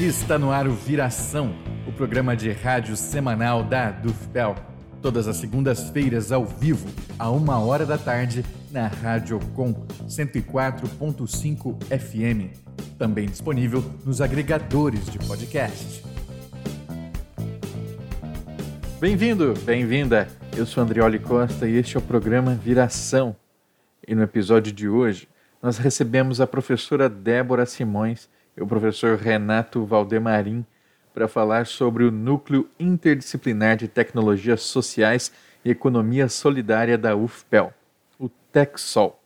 Está no ar o Viração, o programa de rádio semanal da Dufpel. Todas as segundas-feiras ao vivo, a uma hora da tarde, na Rádio Com 104.5 FM. Também disponível nos agregadores de podcast. Bem-vindo, bem-vinda. Eu sou Andrioli Costa e este é o programa Viração. E no episódio de hoje, nós recebemos a professora Débora Simões o professor Renato Valdemarim para falar sobre o Núcleo Interdisciplinar de Tecnologias Sociais e Economia Solidária da UFPEL, o TECSOL.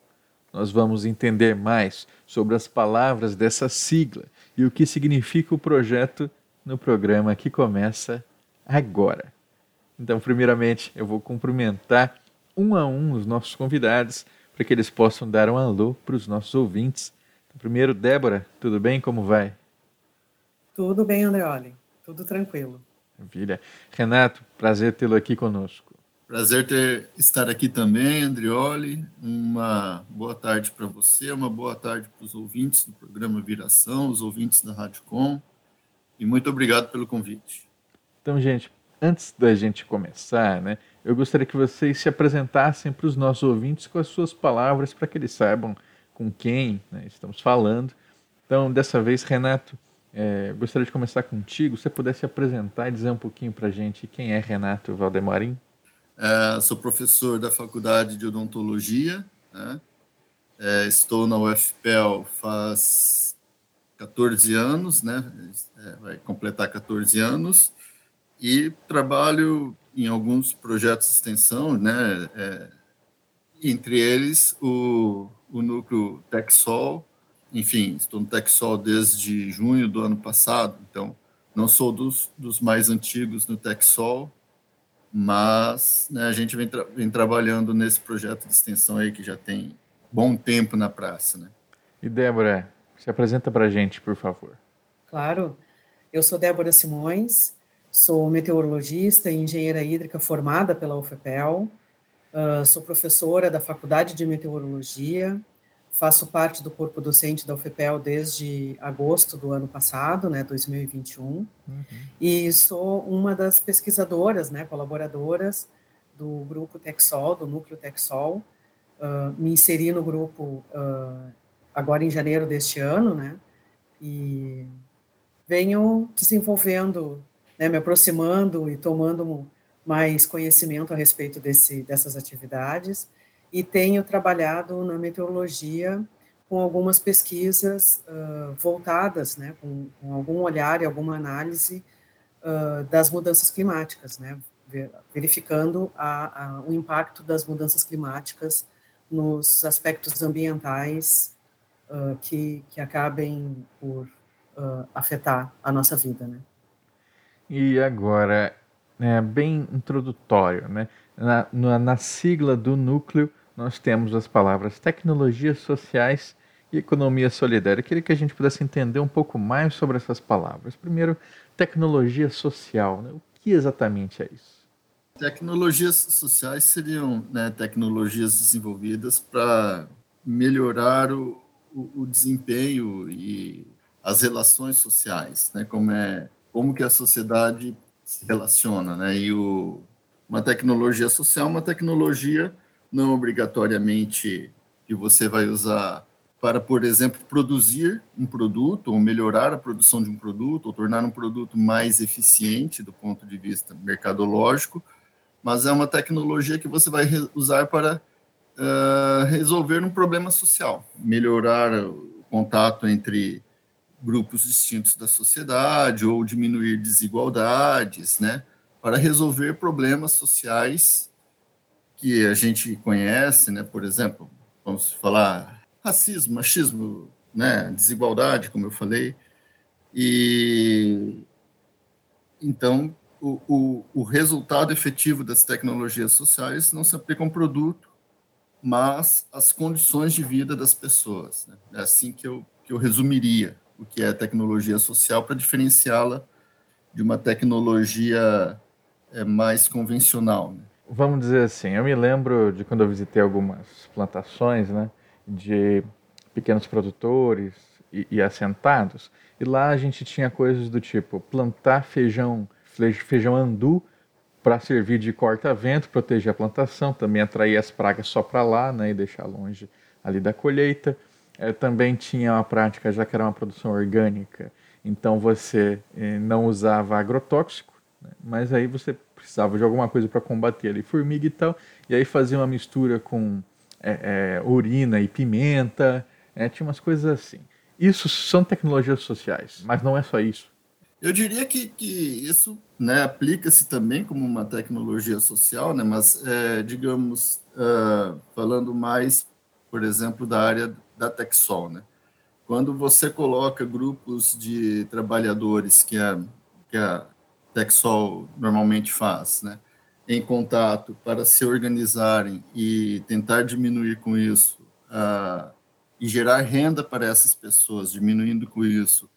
Nós vamos entender mais sobre as palavras dessa sigla e o que significa o projeto no programa que começa agora. Então, primeiramente, eu vou cumprimentar um a um os nossos convidados para que eles possam dar um alô para os nossos ouvintes. Primeiro, Débora, tudo bem? Como vai? Tudo bem, Andreoli. Tudo tranquilo. Maravilha. Renato, prazer tê-lo aqui conosco. Prazer ter estar aqui também, Andrioli. Uma boa tarde para você, uma boa tarde para os ouvintes do programa Viração, os ouvintes da Rádio Com. E muito obrigado pelo convite. Então, gente, antes da gente começar, né, eu gostaria que vocês se apresentassem para os nossos ouvintes com as suas palavras, para que eles saibam com quem né, estamos falando. Então, dessa vez, Renato, é, gostaria de começar contigo. Se você pudesse se apresentar e dizer um pouquinho para a gente quem é Renato Valdemarim. É, sou professor da Faculdade de Odontologia. Né? É, estou na UFPEL faz 14 anos, né? É, vai completar 14 anos. E trabalho em alguns projetos de extensão, né? É, entre eles o, o núcleo TechSol. Enfim, estou no TechSol desde junho do ano passado, então não sou dos, dos mais antigos no TechSol, mas né, a gente vem, tra vem, trabalhando nesse projeto de extensão aí que já tem bom tempo na praça. Né? E Débora, se apresenta para a gente, por favor. Claro, eu sou Débora Simões, Sou meteorologista e engenheira hídrica formada pela UFPEL. Uh, sou professora da Faculdade de Meteorologia. Faço parte do corpo docente da UFPEL desde agosto do ano passado, né, 2021. Uhum. E sou uma das pesquisadoras, né, colaboradoras do grupo Texol, do núcleo Texol. Uh, me inseri no grupo uh, agora em janeiro deste ano, né? E venho desenvolvendo né, me aproximando e tomando mais conhecimento a respeito desse, dessas atividades, e tenho trabalhado na meteorologia com algumas pesquisas uh, voltadas, né, com, com, algum olhar e alguma análise uh, das mudanças climáticas, né, verificando a, a, o impacto das mudanças climáticas nos aspectos ambientais uh, que, que acabem por afetar a nossa vida, né. E agora, é bem introdutório, né? Na, na, na, sigla do núcleo, nós temos as palavras tecnologias sociais e economia solidária. Eu queria que a gente pudesse entender um pouco mais sobre essas palavras. Primeiro, tecnologia social. Né? O que exatamente é isso? Tecnologias sociais seriam né, tecnologias desenvolvidas para melhorar o, o, o desempenho e as relações sociais, né, como é como que a sociedade se relaciona, né? E o, uma tecnologia social, uma tecnologia não obrigatoriamente que você vai usar para, por exemplo, produzir um produto ou melhorar a produção de um produto ou tornar um produto mais eficiente do ponto de vista mercadológico, mas é uma tecnologia que você vai usar para uh, resolver um problema social, melhorar o contato entre grupos distintos da sociedade ou diminuir desigualdades, né, para resolver problemas sociais que a gente conhece, né, por exemplo, vamos falar racismo, machismo, né, desigualdade, como eu falei, e então o, o, o resultado efetivo das tecnologias sociais não se aplica a um produto, mas às condições de vida das pessoas. Né? É assim que eu, que eu resumiria o que é tecnologia social para diferenciá-la de uma tecnologia é, mais convencional. Né? Vamos dizer assim, eu me lembro de quando eu visitei algumas plantações, né, de pequenos produtores e, e assentados. E lá a gente tinha coisas do tipo plantar feijão, feijão andu para servir de corta-vento, proteger a plantação, também atrair as pragas só para lá né, e deixar longe ali da colheita. É, também tinha uma prática, já que era uma produção orgânica, então você eh, não usava agrotóxico, né, mas aí você precisava de alguma coisa para combater ali formiga e tal, e aí fazia uma mistura com é, é, urina e pimenta, é, tinha umas coisas assim. Isso são tecnologias sociais, mas não é só isso. Eu diria que, que isso né, aplica-se também como uma tecnologia social, né, mas, é, digamos, uh, falando mais, por exemplo, da área da Texol. Né? Quando você coloca grupos de trabalhadores que a, que a Texol normalmente faz, né, em contato para se organizarem e tentar diminuir com isso e gerar renda para essas pessoas, diminuindo com isso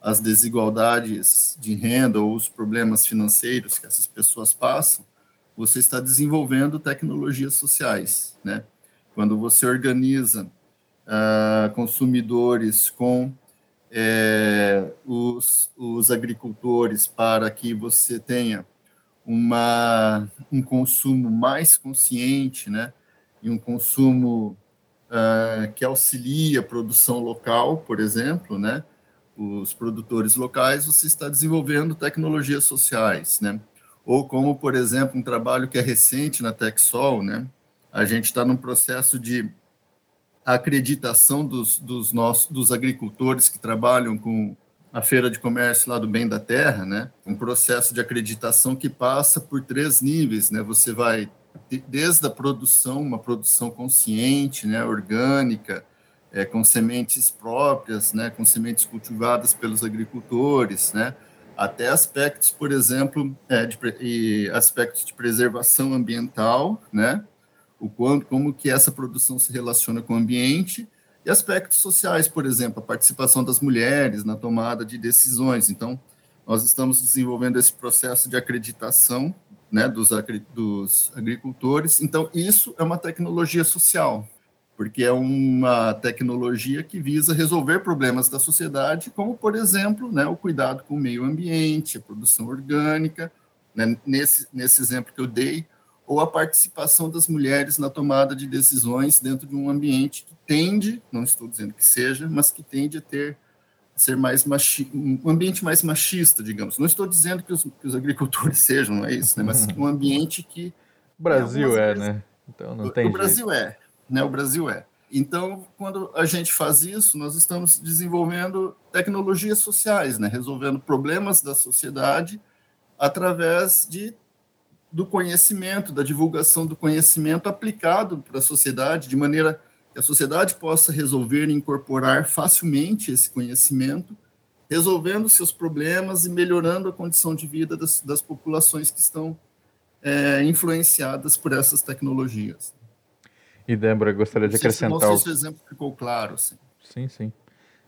as desigualdades de renda ou os problemas financeiros que essas pessoas passam, você está desenvolvendo tecnologias sociais, né? Quando você organiza uh, consumidores com é, os, os agricultores para que você tenha uma, um consumo mais consciente, né? E um consumo uh, que auxilia a produção local, por exemplo, né? Os produtores locais, você está desenvolvendo tecnologias sociais, né? Ou como, por exemplo, um trabalho que é recente na Texol, né? A gente está num processo de acreditação dos, dos nossos dos agricultores que trabalham com a feira de comércio lá do Bem da Terra, né? Um processo de acreditação que passa por três níveis, né? Você vai desde a produção, uma produção consciente, né, orgânica, é, com sementes próprias, né, com sementes cultivadas pelos agricultores, né, até aspectos, por exemplo, é, de, aspectos de preservação ambiental, né, o quanto, como que essa produção se relaciona com o ambiente e aspectos sociais, por exemplo, a participação das mulheres na tomada de decisões. Então, nós estamos desenvolvendo esse processo de acreditação né, dos, dos agricultores. Então, isso é uma tecnologia social, porque é uma tecnologia que visa resolver problemas da sociedade, como, por exemplo, né, o cuidado com o meio ambiente, a produção orgânica, né, nesse, nesse exemplo que eu dei, ou a participação das mulheres na tomada de decisões dentro de um ambiente que tende, não estou dizendo que seja, mas que tende a ter ser mais machi um ambiente mais machista, digamos. Não estou dizendo que os, que os agricultores sejam, não é isso, né? mas um ambiente que o Brasil é, né? Então não tem o, o Brasil é, né? O Brasil é. Então, quando a gente faz isso, nós estamos desenvolvendo tecnologias sociais, né? Resolvendo problemas da sociedade através de do conhecimento, da divulgação do conhecimento aplicado para a sociedade de maneira que a sociedade possa resolver e incorporar facilmente esse conhecimento, resolvendo seus problemas e melhorando a condição de vida das, das populações que estão é, influenciadas por essas tecnologias. E Débora, gostaria de acrescentar. Não sei se o exemplo ficou claro. Assim. Sim, sim.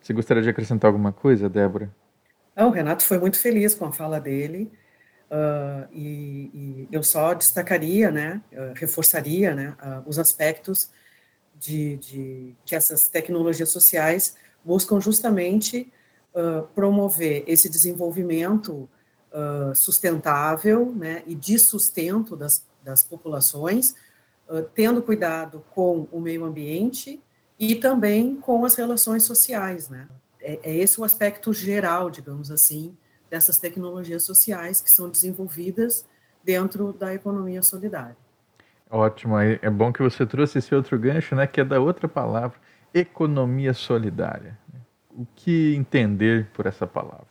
Você gostaria de acrescentar alguma coisa, Débora? Não, o Renato foi muito feliz com a fala dele. Uh, e, e, eu só destacaria, né, uh, reforçaria, né, uh, os aspectos de, de, que essas tecnologias sociais buscam justamente promover esse desenvolvimento sustentável né, e de sustento das, das populações, tendo cuidado com o meio ambiente e também com as relações sociais. Né? É, é esse o aspecto geral, digamos assim, dessas tecnologias sociais que são desenvolvidas dentro da economia solidária. Ótimo, é bom que você trouxe esse outro gancho, né, que é da outra palavra, economia solidária. O que entender por essa palavra?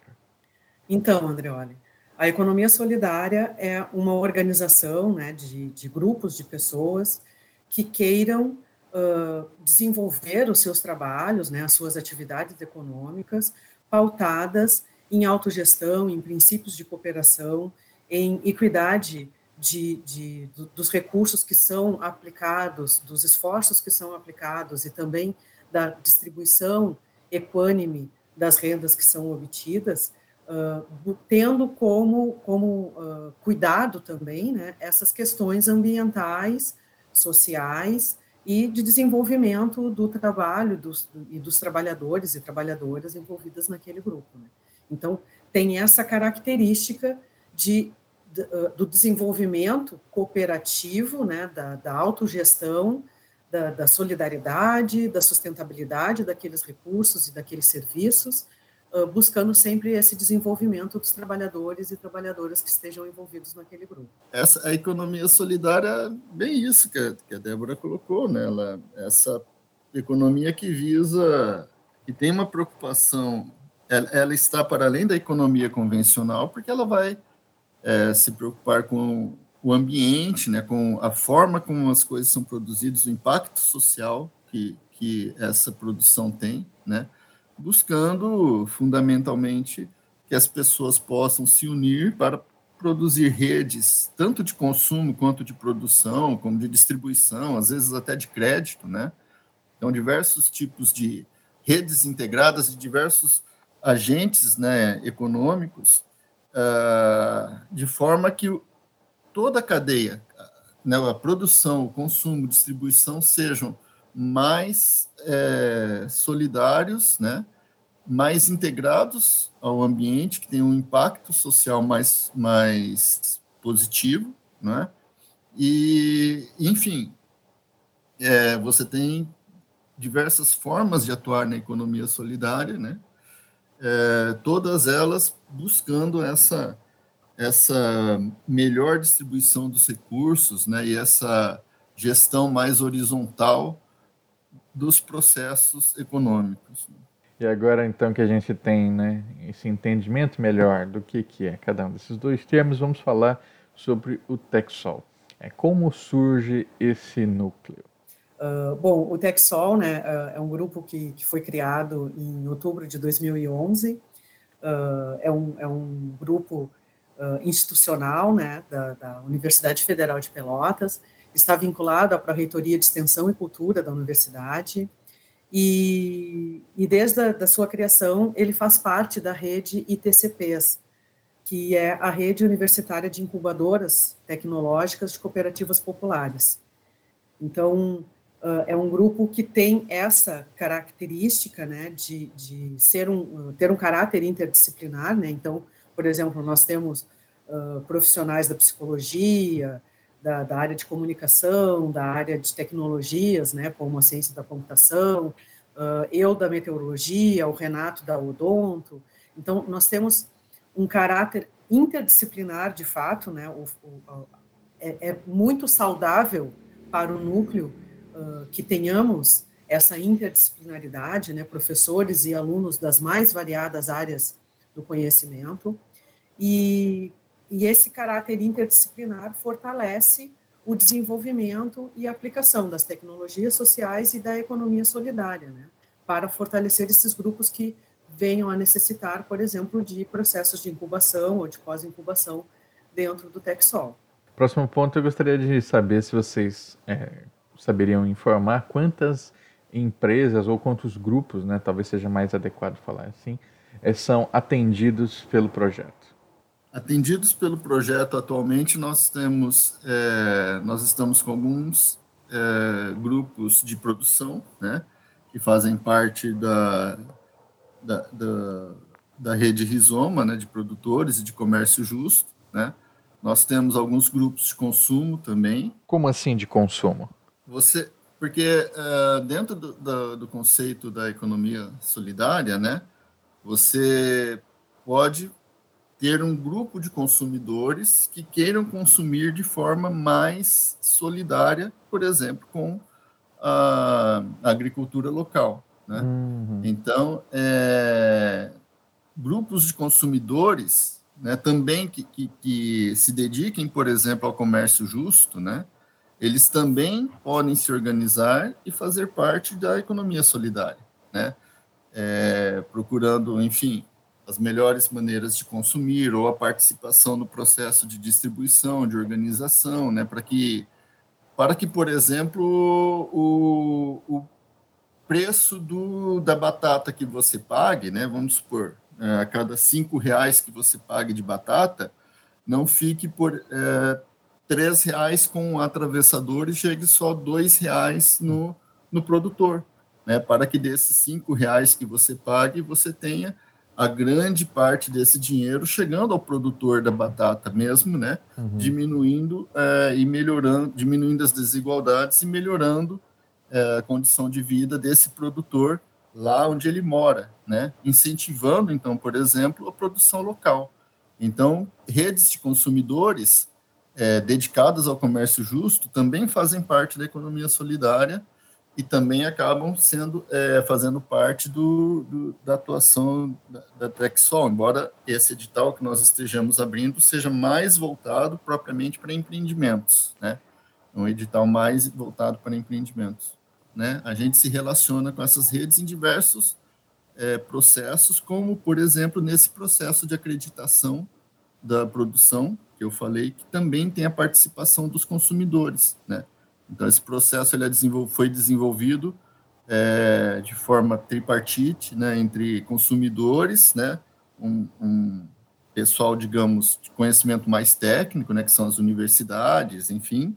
Então, Andreoli, a economia solidária é uma organização né, de, de grupos de pessoas que queiram uh, desenvolver os seus trabalhos, né, as suas atividades econômicas, pautadas em autogestão, em princípios de cooperação, em equidade de, de, dos recursos que são aplicados, dos esforços que são aplicados e também da distribuição equânime das rendas que são obtidas, uh, tendo como, como uh, cuidado também né, essas questões ambientais, sociais e de desenvolvimento do trabalho dos, e dos trabalhadores e trabalhadoras envolvidas naquele grupo. Né? Então, tem essa característica de, de, do desenvolvimento cooperativo, né, da, da autogestão, da, da solidariedade, da sustentabilidade daqueles recursos e daqueles serviços, buscando sempre esse desenvolvimento dos trabalhadores e trabalhadoras que estejam envolvidos naquele grupo. Essa a economia solidária é bem isso que a, que a Débora colocou, né? Ela, essa economia que visa que tem uma preocupação, ela, ela está para além da economia convencional, porque ela vai é, se preocupar com o ambiente, né, com a forma como as coisas são produzidas, o impacto social que, que essa produção tem, né? buscando fundamentalmente que as pessoas possam se unir para produzir redes, tanto de consumo quanto de produção, como de distribuição, às vezes até de crédito, né? Então, diversos tipos de redes integradas de diversos agentes né, econômicos, uh, de forma que toda a cadeia, né, a produção, o consumo, distribuição, sejam mais é, solidários, né? mais integrados ao ambiente, que tem um impacto social mais, mais positivo, né? E, enfim, é, você tem diversas formas de atuar na economia solidária, né? É, todas elas buscando essa essa melhor distribuição dos recursos, né? E essa gestão mais horizontal dos processos econômicos. E agora, então, que a gente tem né, esse entendimento melhor do que, que é cada um desses dois termos, vamos falar sobre o Texol. É, como surge esse núcleo? Uh, bom, o Texol né, uh, é um grupo que, que foi criado em outubro de 2011. Uh, é, um, é um grupo institucional né, da, da Universidade Federal de Pelotas, está vinculado à Pró-Reitoria de Extensão e Cultura da Universidade, e, e desde a da sua criação, ele faz parte da rede ITCPs, que é a rede universitária de incubadoras tecnológicas de cooperativas populares. Então, uh, é um grupo que tem essa característica, né, de, de ser um, ter um caráter interdisciplinar, né, então, por exemplo, nós temos uh, profissionais da psicologia, da, da, área de comunicação, da área de tecnologias, né, como a ciência da computação, uh, eu da meteorologia, o Renato da odonto. Então, nós temos um caráter interdisciplinar, de fato, né, o, o, é, é, muito saudável para o núcleo que tenhamos essa interdisciplinaridade, né, professores e alunos das mais variadas áreas do conhecimento, e e esse caráter interdisciplinar fortalece o desenvolvimento e aplicação das tecnologias sociais e da economia solidária, né, para fortalecer esses grupos que venham a necessitar, por exemplo, de processos de incubação ou de pós-incubação dentro do Texol. Próximo ponto, eu gostaria de saber se vocês é, saberiam informar quantas empresas ou quantos grupos, né, talvez seja mais adequado falar assim, é, são atendidos pelo projeto. Atendidos pelo projeto atualmente, nós temos, é, nós estamos com alguns é, grupos de produção, né, que fazem parte da, da, da, da rede Rizoma, né, de produtores e de comércio justo, né. Nós temos alguns grupos de consumo também. Como assim de consumo? Você, porque uh, dentro do, do, do conceito da economia solidária, né, você pode ter um grupo de consumidores que queiram consumir de forma mais solidária, por exemplo, com a agricultura local. Né? Uhum. Então, é, grupos de consumidores né, também que, que, que, se dediquem, por exemplo, ao comércio justo, né, eles também podem se organizar e fazer parte da economia solidária, né, é, procurando, enfim, as melhores maneiras de consumir ou a participação no processo de distribuição, de organização, né, para que, para que, por exemplo, o, o preço do, da batata que você pague, né, vamos supor, é, a cada cinco reais que você pague de batata, não fique por, é, três reais com o atravessador e chegue só dois reais no, no produtor, né? Para que desses cinco reais que você pague, você tenha a grande parte desse dinheiro chegando ao produtor da batata mesmo, né? Uhum. Diminuindo é, e melhorando, diminuindo as desigualdades e melhorando é, a condição de vida desse produtor lá onde ele mora, né? Incentivando, então, por exemplo, a produção local. Então, redes de consumidores é, dedicadas ao comércio justo também fazem parte da economia solidária e também acabam sendo é, fazendo parte do, do, da atuação da, da embora esse edital que nós estejamos abrindo seja mais voltado propriamente para empreendimentos, né? Um edital mais voltado para empreendimentos, né? A gente se relaciona com essas redes em diversos é, processos, como por exemplo nesse processo de acreditação da produção que eu falei, que também tem a participação dos consumidores, né? Então, esse processo ele é desenvol foi desenvolvido é, de forma tripartite, né, entre consumidores, né, um, um, pessoal, digamos, de conhecimento mais técnico, né, que são as universidades, enfim.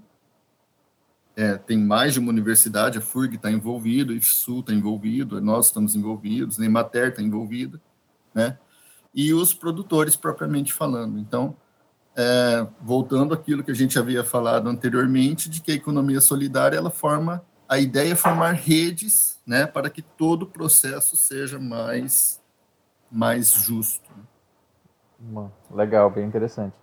É, tem mais de uma universidade, a FURG está envolvido, o IFSU está envolvido, nós estamos envolvidos, a Emater está envolvida, né, e os produtores propriamente falando. Então, é, voltando àquilo que a gente havia falado anteriormente, de que a economia solidária ela forma a ideia é formar redes, né, para que todo o processo seja mais mais justo. Legal, bem interessante.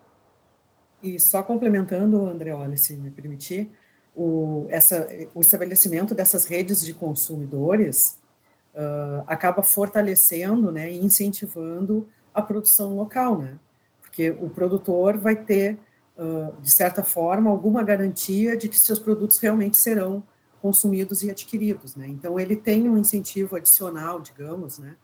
E só complementando, André, olha, se me permitir, o, essa, o estabelecimento dessas redes de consumidores uh, acaba fortalecendo né, e incentivando a produção local, né? Porque o produtor vai ter, de certa forma, alguma garantia de que seus produtos realmente serão consumidos e adquiridos, né? Então ele tem um incentivo adicional, digamos, né,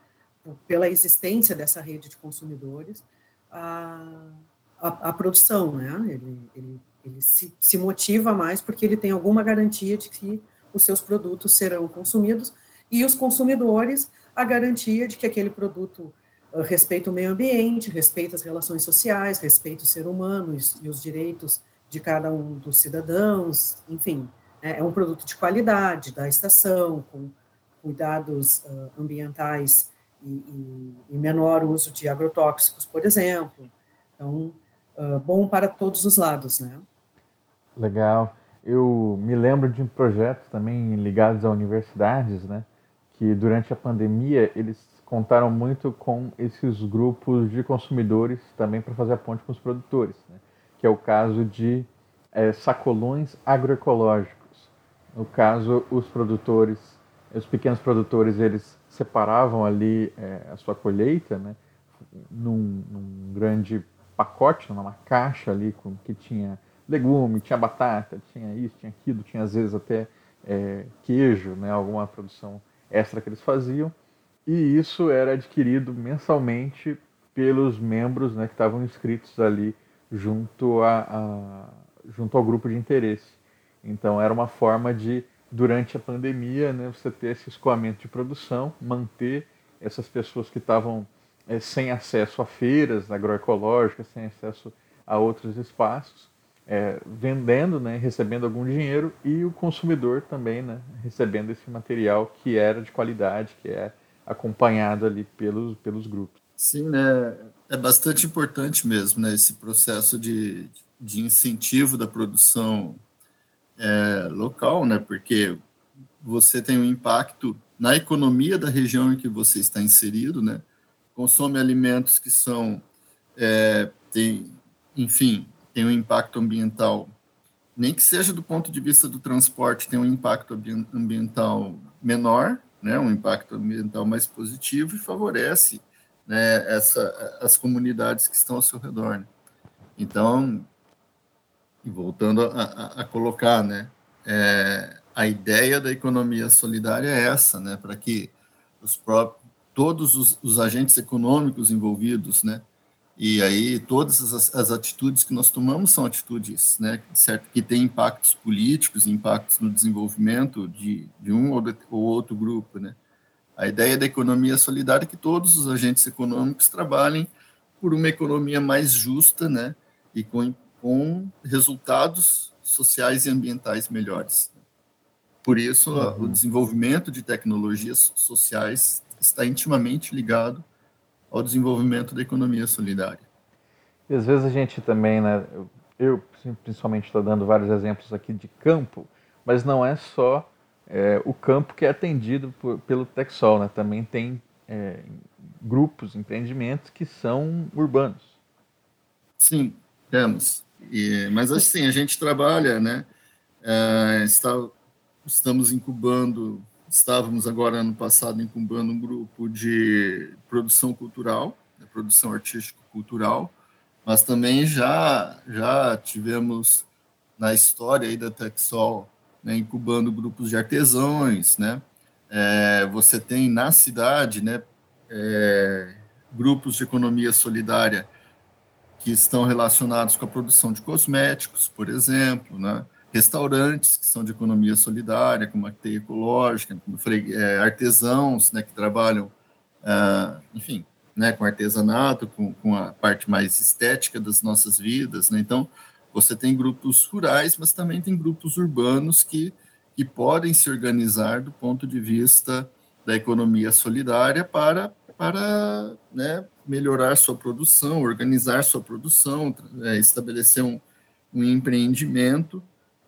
pela existência dessa rede de consumidores, a, a, a produção, né? Ele, ele, ele se, se motiva mais porque ele tem alguma garantia de que os seus produtos serão consumidos e os consumidores a garantia de que aquele produto respeita o meio ambiente, respeita as relações sociais, respeita o ser humano e os direitos de cada um dos cidadãos, enfim, é, é um produto de qualidade da estação, com cuidados uh, ambientais e, e, menor uso de agrotóxicos, por exemplo. Então, uh, bom para todos os lados, né? Legal. Eu me lembro de um projeto também ligados a universidades, né? Que durante a pandemia eles contaram muito com esses grupos de consumidores também para fazer a ponte com os produtores, né? que é o caso de é, sacolões agroecológicos. No caso, os produtores, os pequenos produtores, eles separavam ali é, a sua colheita, né? num, num, grande pacote, numa caixa ali com que tinha legume, tinha batata, tinha isso, tinha aquilo, tinha às vezes até é, queijo, né? alguma produção extra que eles faziam e isso era adquirido mensalmente pelos membros né, que estavam inscritos ali junto, a, a, junto ao grupo de interesse. Então era uma forma de, durante a pandemia, né, você ter esse escoamento de produção, manter essas pessoas que estavam é, sem acesso a feiras agroecológicas, sem acesso a outros espaços, é, vendendo, né, recebendo algum dinheiro e o consumidor também né, recebendo esse material que era de qualidade, que é acompanhado ali pelos, pelos grupos. Sim, né? É bastante importante mesmo, né? Esse processo de, de incentivo da produção é, local, né? Porque você tem um impacto na economia da região em que você está inserido, né? Consome alimentos que são, é, tem, enfim, tem um impacto ambiental, nem que seja do ponto de vista do transporte, tem um impacto ambiental menor, né, um impacto ambiental mais positivo e favorece né, essa, as comunidades que estão ao seu redor. Né? Então, voltando a, a, a colocar, né, é, a ideia da economia solidária é essa, né, para que os próprios, todos os, os, agentes econômicos envolvidos, né, e aí todas as, as, atitudes que nós tomamos são atitudes, né, certo, que têm impactos políticos, impactos no desenvolvimento de, de um ou, de, ou outro grupo, né. A ideia da economia solidária é que todos os agentes econômicos trabalhem por uma economia mais justa, né, e com, com resultados sociais e ambientais melhores. Por isso, uhum. o desenvolvimento de tecnologias sociais está intimamente ligado ao desenvolvimento da economia solidária. E às vezes a gente também, né, eu principalmente estou dando vários exemplos aqui de campo, mas não é só é, o campo que é atendido por, pelo Texol, né? também tem é, grupos, empreendimentos que são urbanos. Sim, temos. E, mas assim, a gente trabalha, né? É, está, estamos incubando, estávamos agora ano passado incubando um grupo de produção cultural, né, produção artístico-cultural, mas também já, já tivemos na história aí da Texol, né, incubando grupos de artesãos, né? É, você tem na cidade, né, é, grupos de economia solidária que estão relacionados com a produção de cosméticos, por exemplo, né? Restaurantes que são de economia solidária, como a teia ecológica, como é, artesãos né, que trabalham, ah, enfim, né, com artesanato, com, com, a parte mais estética das nossas vidas. Né? Então, você tem grupos rurais, mas também tem grupos urbanos que, que podem se organizar do ponto de vista da economia solidária para para né, melhorar sua produção, organizar sua produção, é, estabelecer um, um empreendimento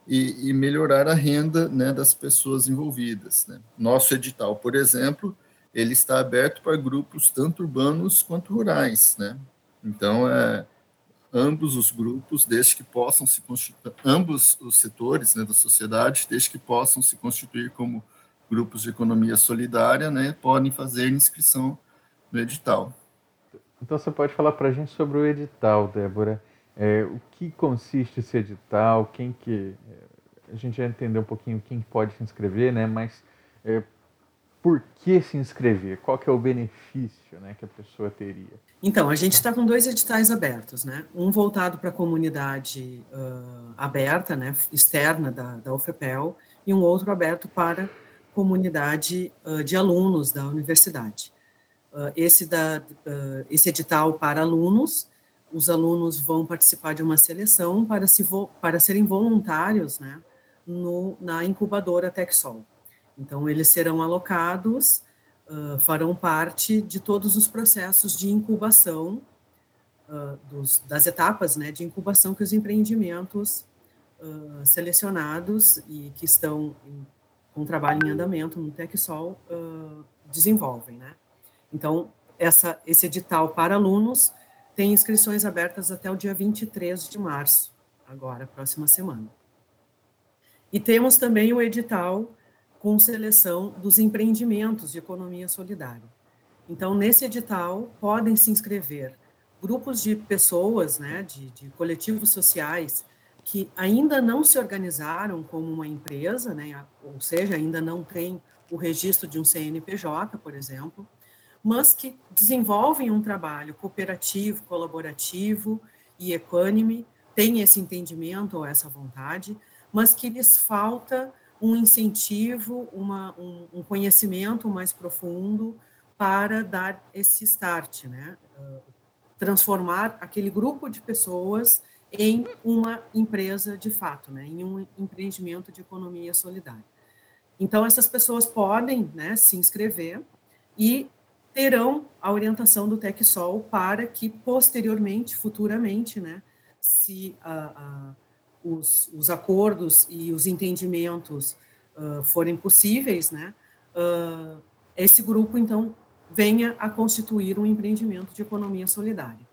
e, e, melhorar a renda né, das pessoas envolvidas. Né. Nosso edital, por exemplo, ele está aberto para grupos tanto urbanos quanto rurais. Né. Então, é, ambos os grupos, desde que possam se constituir, ambos os setores né, da sociedade, desde que possam se constituir como grupos de economia solidária, né, podem fazer inscrição no edital. Então você pode falar para a gente sobre o edital, Débora. É, o que consiste esse edital? Quem que é, a gente já entendeu um pouquinho quem pode se inscrever, né? Mas é, por que se inscrever? Qual que é o benefício, né, que a pessoa teria? Então a gente está com dois editais abertos, né? Um voltado para a comunidade uh, aberta, né, externa da, da UFPEL, e um outro aberto para comunidade uh, de alunos da universidade. Ah, esse, da, uh, esse edital para alunos, os alunos vão participar de uma seleção para, se vo, para serem voluntários né, no, na incubadora TechSol. Então, eles serão alocados, uh, farão parte de todos os processos de incubação, dos, das etapas né, de incubação que os empreendimentos selecionados e que estão em, com trabalho em andamento no TechSol desenvolvem, né? Então, essa, esse edital para alunos tem inscrições abertas até o dia 23 de março, agora, próxima semana. E temos também o edital com seleção dos empreendimentos de economia solidária. Então, nesse edital, podem se inscrever grupos de pessoas, né, de, de coletivos sociais, que ainda não se organizaram como uma empresa, né, ou seja, ainda não tem o registro de um CNPJ, por exemplo, mas que desenvolvem um trabalho cooperativo, colaborativo e equânime, têm esse entendimento ou essa vontade, mas que lhes falta um incentivo, uma, um, um, conhecimento mais profundo para dar esse start, né? Uh, transformar aquele grupo de pessoas em uma empresa de fato, né? em um empreendimento de economia solidária. Então, essas pessoas podem né, se inscrever e terão a orientação do TecSol para que posteriormente, futuramente, né, se os, os, acordos e os entendimentos uh, forem possíveis, né, uh, esse grupo, então, venha a constituir um empreendimento de economia solidária.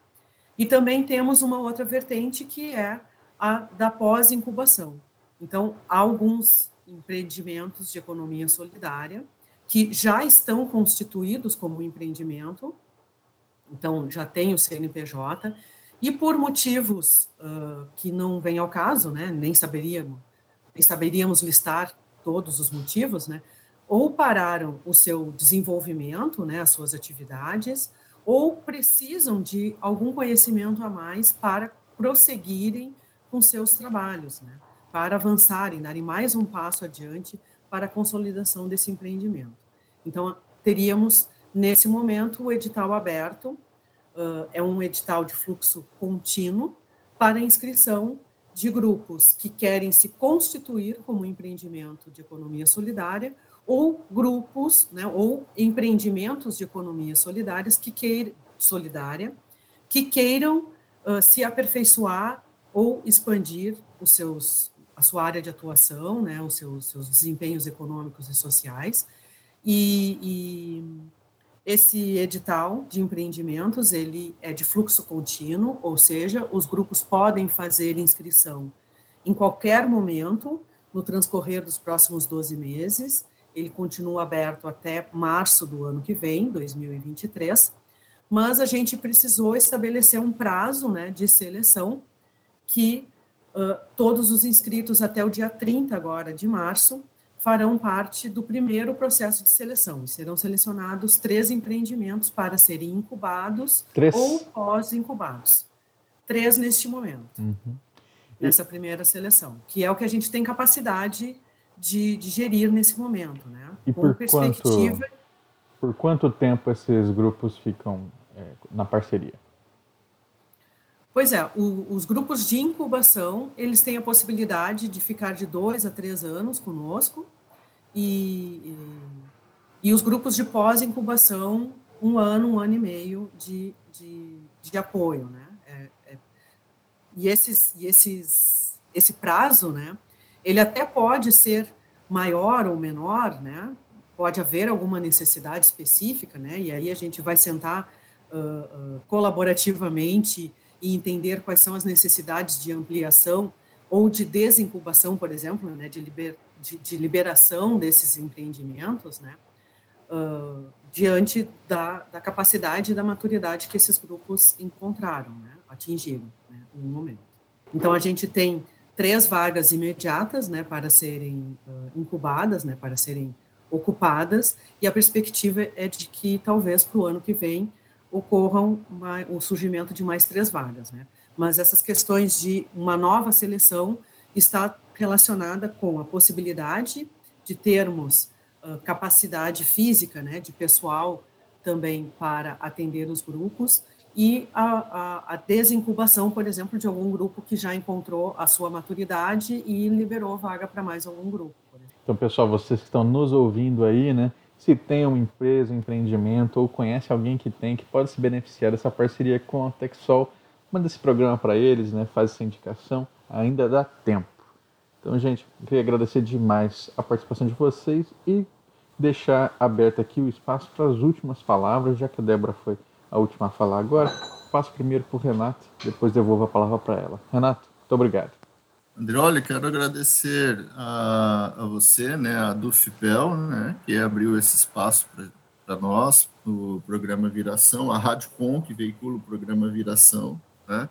E também temos uma outra vertente que é a da pós-incubação. Então, há alguns empreendimentos de economia solidária que já estão constituídos como empreendimento, então já tem o CNPJ, e por motivos uh, que não vem ao caso, né, nem saberíamos, nem saberíamos listar todos os motivos, né, ou pararam o seu desenvolvimento, né, as suas atividades, ou precisam de algum conhecimento a mais para prosseguirem com seus trabalhos, né, para avançarem, darem mais um passo adiante para a consolidação desse empreendimento. Então, teríamos, nesse momento, o edital aberto, uh, é um edital de fluxo contínuo, para inscrição de grupos que querem se constituir como empreendimento de economia solidária ou grupos, né, ou empreendimentos de economia solidárias que queiram solidária que queiram uh, se aperfeiçoar ou expandir os seus a sua área de atuação, né, os seus, seus desempenhos econômicos e sociais. E, e, esse edital de empreendimentos ele é de fluxo contínuo, ou seja, os grupos podem fazer inscrição em qualquer momento no transcorrer dos próximos 12 meses. Ele continua aberto até março do ano que vem, 2023. Mas a gente precisou estabelecer um prazo, né, de seleção que uh, todos os inscritos até o dia 30 agora de março farão parte do primeiro processo de seleção. serão selecionados três empreendimentos para serem incubados três. ou pós-incubados. Três neste momento, uhum. nessa primeira seleção, que é o que a gente tem capacidade de, de gerir nesse momento. Né? E Com por perspectiva. Quanto, por quanto tempo esses grupos ficam é, na parceria? Pois é, o, os grupos de incubação, eles têm a possibilidade de ficar de dois a três anos conosco, e, e, e os grupos de pós-incubação, um ano, um ano e meio de, de, de apoio, né? É, é, e esses, e esses, esse prazo, né, ele até pode ser maior ou menor, né? Pode haver alguma necessidade específica, né? E aí a gente vai sentar uh, uh, colaborativamente e entender quais são as necessidades de ampliação ou de desincubação, por exemplo, né, de, liber, de, de liberação desses empreendimentos, né, uh, diante da, da, capacidade e da maturidade que esses grupos encontraram, né, atingiram né, no momento. Então, a gente tem três vagas imediatas né, para serem uh, incubadas, né, para serem ocupadas, e a perspectiva é de que talvez para o ano que vem ocorram uma, o surgimento de mais três vagas, né? Mas essas questões de uma nova seleção está relacionada com a possibilidade de termos uh, capacidade física, né, de pessoal também para atender os grupos e a, a, a, desincubação, por exemplo, de algum grupo que já encontrou a sua maturidade e liberou vaga para mais algum grupo. Então, pessoal, vocês que estão nos ouvindo aí, né, se tem uma empresa, um empreendimento ou conhece alguém que tem que pode se beneficiar dessa parceria com a Texol, manda esse programa para eles, né? Faz essa indicação, ainda dá tempo. Então, gente, queria agradecer demais a participação de vocês e deixar aberto aqui o espaço para as últimas palavras, já que a Débora foi a última a falar agora. Passo primeiro para o Renato, depois devolvo a palavra para ela. Renato, muito obrigado. Andrioli, quero agradecer a, a você, né, a Dufipel, né, que abriu esse espaço para nós, o programa Viração, a Rádio Com, que veicula o programa Viração, né,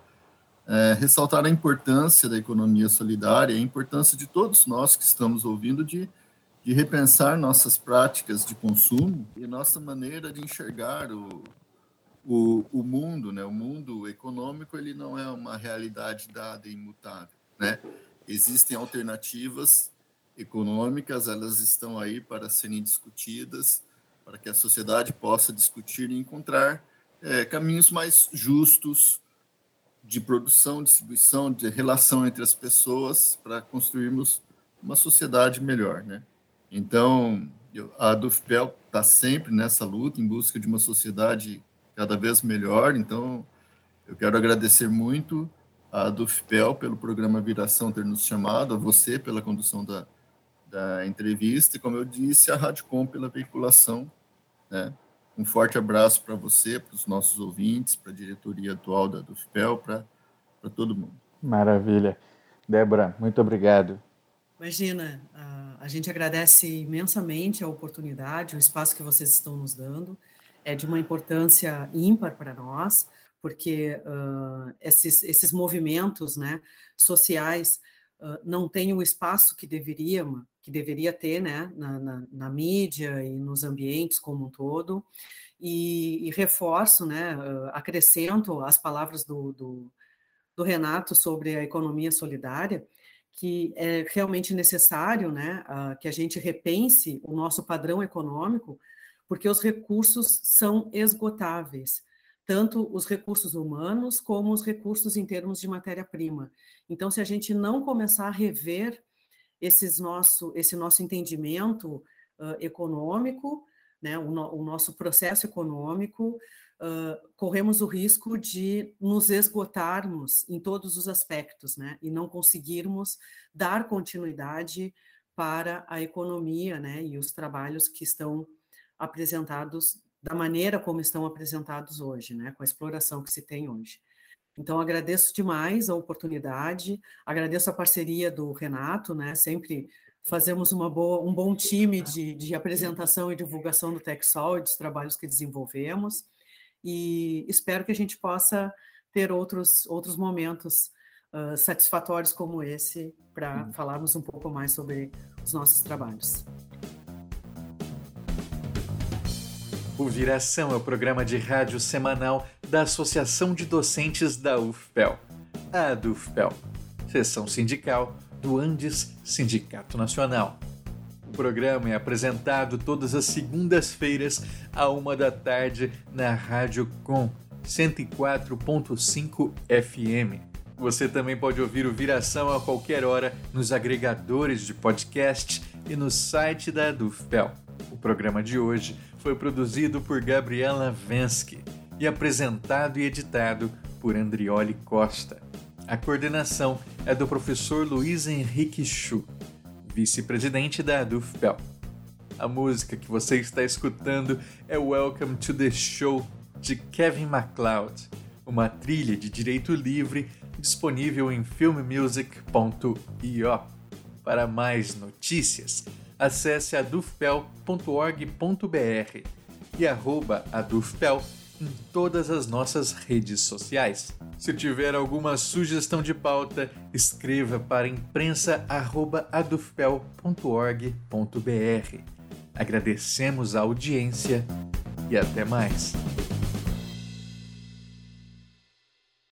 é, ressaltar a importância da economia solidária, a importância de todos nós que estamos ouvindo de, de repensar nossas práticas de consumo e nossa maneira de enxergar o, o, o mundo, né, o mundo econômico, ele não é uma realidade dada e imutável né? Existem alternativas econômicas, elas estão aí para serem discutidas, para que a sociedade possa discutir e encontrar é, caminhos mais justos de produção, distribuição, de relação entre as pessoas, para construirmos uma sociedade melhor, né? Então, a Dufpel está sempre nessa luta em busca de uma sociedade cada vez melhor. Então, eu quero agradecer muito a Dufpel pelo programa Viração ter nos chamado, a você pela condução da, da entrevista e, como eu disse, a Radcom pela veiculação. Né? Um forte abraço para você, para os nossos ouvintes, para a diretoria atual da Dufpel, para todo mundo. Maravilha. Débora, muito obrigado. Imagina, a gente agradece imensamente a oportunidade, o espaço que vocês estão nos dando. É de uma importância ímpar para nós porque uh, esses, esses movimentos né, sociais uh, não têm o espaço que deveria, que deveria ter né, na, na, na mídia e nos ambientes como um todo, e, e reforço, né, uh, acrescento as palavras do, do, do Renato sobre a economia solidária, que é realmente necessário né, que a gente repense o nosso padrão econômico, porque os recursos são esgotáveis. Tanto os recursos humanos como os recursos em termos de matéria-prima. Então, se a gente não começar a rever esses nosso, esse nosso entendimento uh, econômico, né, o, no, o, nosso processo econômico, uh, corremos o risco de nos esgotarmos em todos os aspectos, né, e não conseguirmos dar continuidade para a economia, né, e os trabalhos que estão apresentados da maneira como estão apresentados hoje, né, com a exploração que se tem hoje. Então, agradeço demais a oportunidade, agradeço a parceria do Renato, né? Sempre fazemos uma boa, um bom time de, de apresentação e divulgação do TechSol e dos trabalhos que desenvolvemos, e espero que a gente possa ter outros, outros momentos uh, satisfatórios como esse para falarmos um pouco mais sobre os nossos trabalhos. O Viração é o programa de rádio semanal da Associação de Docentes da UFPEL, a DUFPEL, seção sindical do Andes Sindicato Nacional. O programa é apresentado todas as segundas-feiras, à uma da tarde, na Rádio Com 104.5 FM. Você também pode ouvir o Viração a qualquer hora nos agregadores de podcast e no site da DUFPEL. O programa de hoje foi produzido por Gabriela Vensky e apresentado e editado por Andrioli Costa. A coordenação é do professor Luiz Henrique Chu, vice-presidente da UFPEL. A música que você está escutando é Welcome to the Show de Kevin MacLeod, uma trilha de direito livre disponível em filmmusic.io. Para mais notícias, acesse adufpel.org.br e arroba adufpel em todas as nossas redes sociais. Se tiver alguma sugestão de pauta, escreva para imprensa@adufpel.org.br. Agradecemos a audiência e até mais.